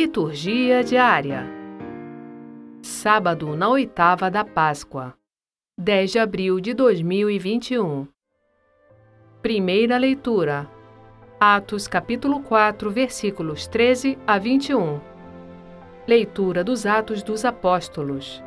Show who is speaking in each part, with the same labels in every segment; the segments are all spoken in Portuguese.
Speaker 1: Liturgia diária. Sábado na oitava da Páscoa, 10 de abril de 2021. Primeira leitura. Atos capítulo 4, versículos 13 a 21. Leitura dos Atos dos Apóstolos.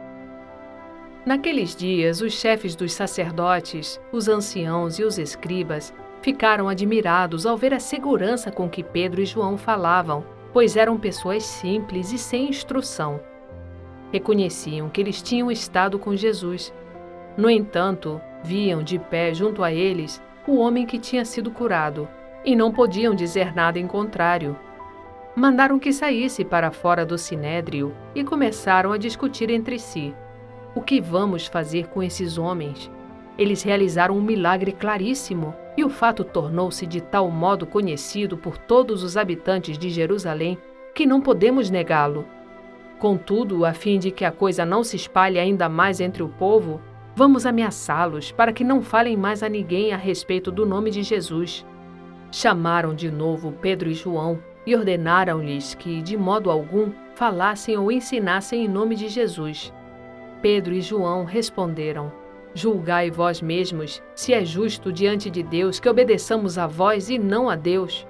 Speaker 1: Naqueles dias, os chefes dos sacerdotes, os anciãos e os escribas ficaram admirados ao ver a segurança com que Pedro e João falavam pois eram pessoas simples e sem instrução. Reconheciam que eles tinham estado com Jesus. No entanto, viam de pé junto a eles o homem que tinha sido curado, e não podiam dizer nada em contrário. Mandaram que saísse para fora do sinédrio e começaram a discutir entre si: O que vamos fazer com esses homens? Eles realizaram um milagre claríssimo e o fato tornou-se de tal modo conhecido por todos os habitantes de Jerusalém que não podemos negá-lo. Contudo, a fim de que a coisa não se espalhe ainda mais entre o povo, vamos ameaçá-los para que não falem mais a ninguém a respeito do nome de Jesus. Chamaram de novo Pedro e João e ordenaram-lhes que, de modo algum, falassem ou ensinassem em nome de Jesus. Pedro e João responderam: Julgai vós mesmos se é justo diante de Deus que obedeçamos a vós e não a Deus.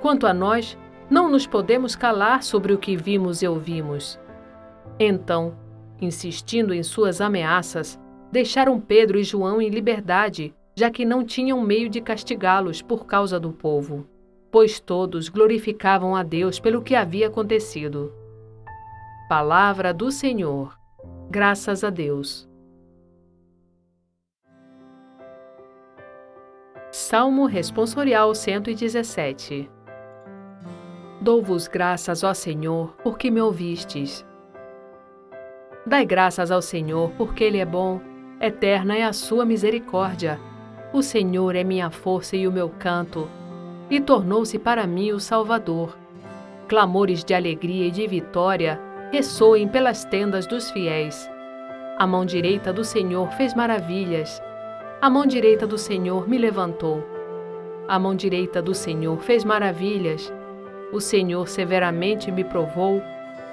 Speaker 1: Quanto a nós, não nos podemos calar sobre o que vimos e ouvimos. Então, insistindo em suas ameaças, deixaram Pedro e João em liberdade, já que não tinham meio de castigá-los por causa do povo, pois todos glorificavam a Deus pelo que havia acontecido. Palavra do Senhor. Graças a Deus. Salmo Responsorial 117 Dou-vos graças, ó Senhor, porque me ouvistes. Dai graças ao Senhor, porque Ele é bom, eterna é a sua misericórdia. O Senhor é minha força e o meu canto, e tornou-se para mim o Salvador. Clamores de alegria e de vitória ressoem pelas tendas dos fiéis. A mão direita do Senhor fez maravilhas. A mão direita do Senhor me levantou. A mão direita do Senhor fez maravilhas. O Senhor severamente me provou,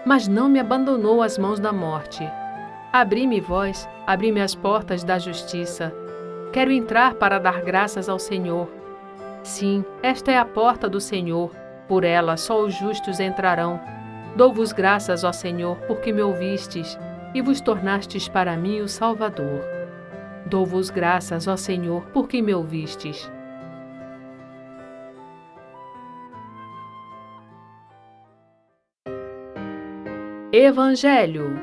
Speaker 1: mas não me abandonou às mãos da morte. Abri-me vós, abri-me as portas da justiça. Quero entrar para dar graças ao Senhor. Sim, esta é a porta do Senhor, por ela só os justos entrarão. Dou-vos graças, ó Senhor, porque me ouvistes e vos tornastes para mim o Salvador. Dou-vos graças, ó Senhor, porque me ouvistes. Evangelho.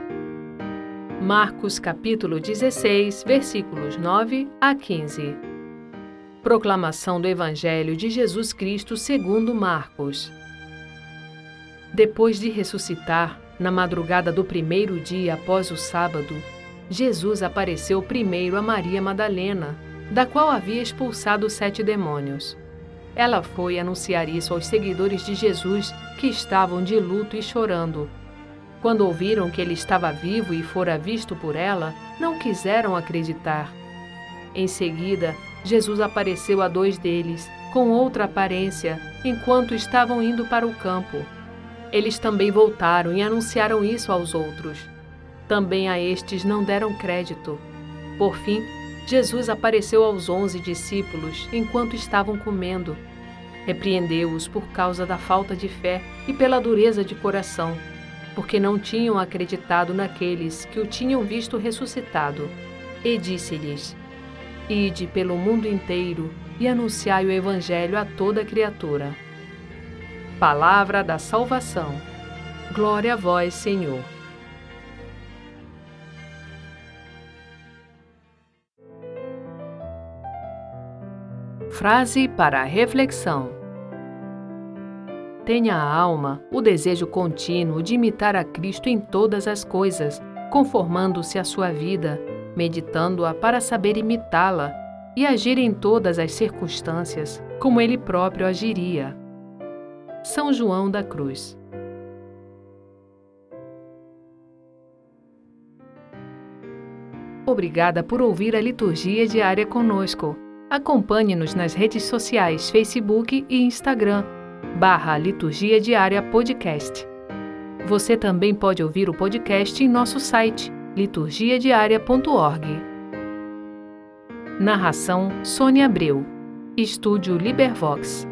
Speaker 1: Marcos capítulo 16, versículos 9 a 15 Proclamação do Evangelho de Jesus Cristo segundo Marcos. Depois de ressuscitar, na madrugada do primeiro dia após o sábado, Jesus apareceu primeiro a Maria Madalena, da qual havia expulsado sete demônios. Ela foi anunciar isso aos seguidores de Jesus, que estavam de luto e chorando. Quando ouviram que ele estava vivo e fora visto por ela, não quiseram acreditar. Em seguida, Jesus apareceu a dois deles, com outra aparência, enquanto estavam indo para o campo. Eles também voltaram e anunciaram isso aos outros. Também a estes não deram crédito. Por fim, Jesus apareceu aos onze discípulos enquanto estavam comendo. Repreendeu-os por causa da falta de fé e pela dureza de coração, porque não tinham acreditado naqueles que o tinham visto ressuscitado. E disse-lhes: Ide pelo mundo inteiro e anunciai o Evangelho a toda criatura. Palavra da salvação. Glória a vós, Senhor. Frase para reflexão: Tenha a alma o desejo contínuo de imitar a Cristo em todas as coisas, conformando-se à sua vida, meditando-a para saber imitá-la e agir em todas as circunstâncias como ele próprio agiria. São João da Cruz. Obrigada por ouvir a liturgia diária conosco. Acompanhe-nos nas redes sociais Facebook e Instagram, barra Liturgia Diária Podcast. Você também pode ouvir o podcast em nosso site liturgiadiaria.org. Narração Sônia Abreu. Estúdio Libervox.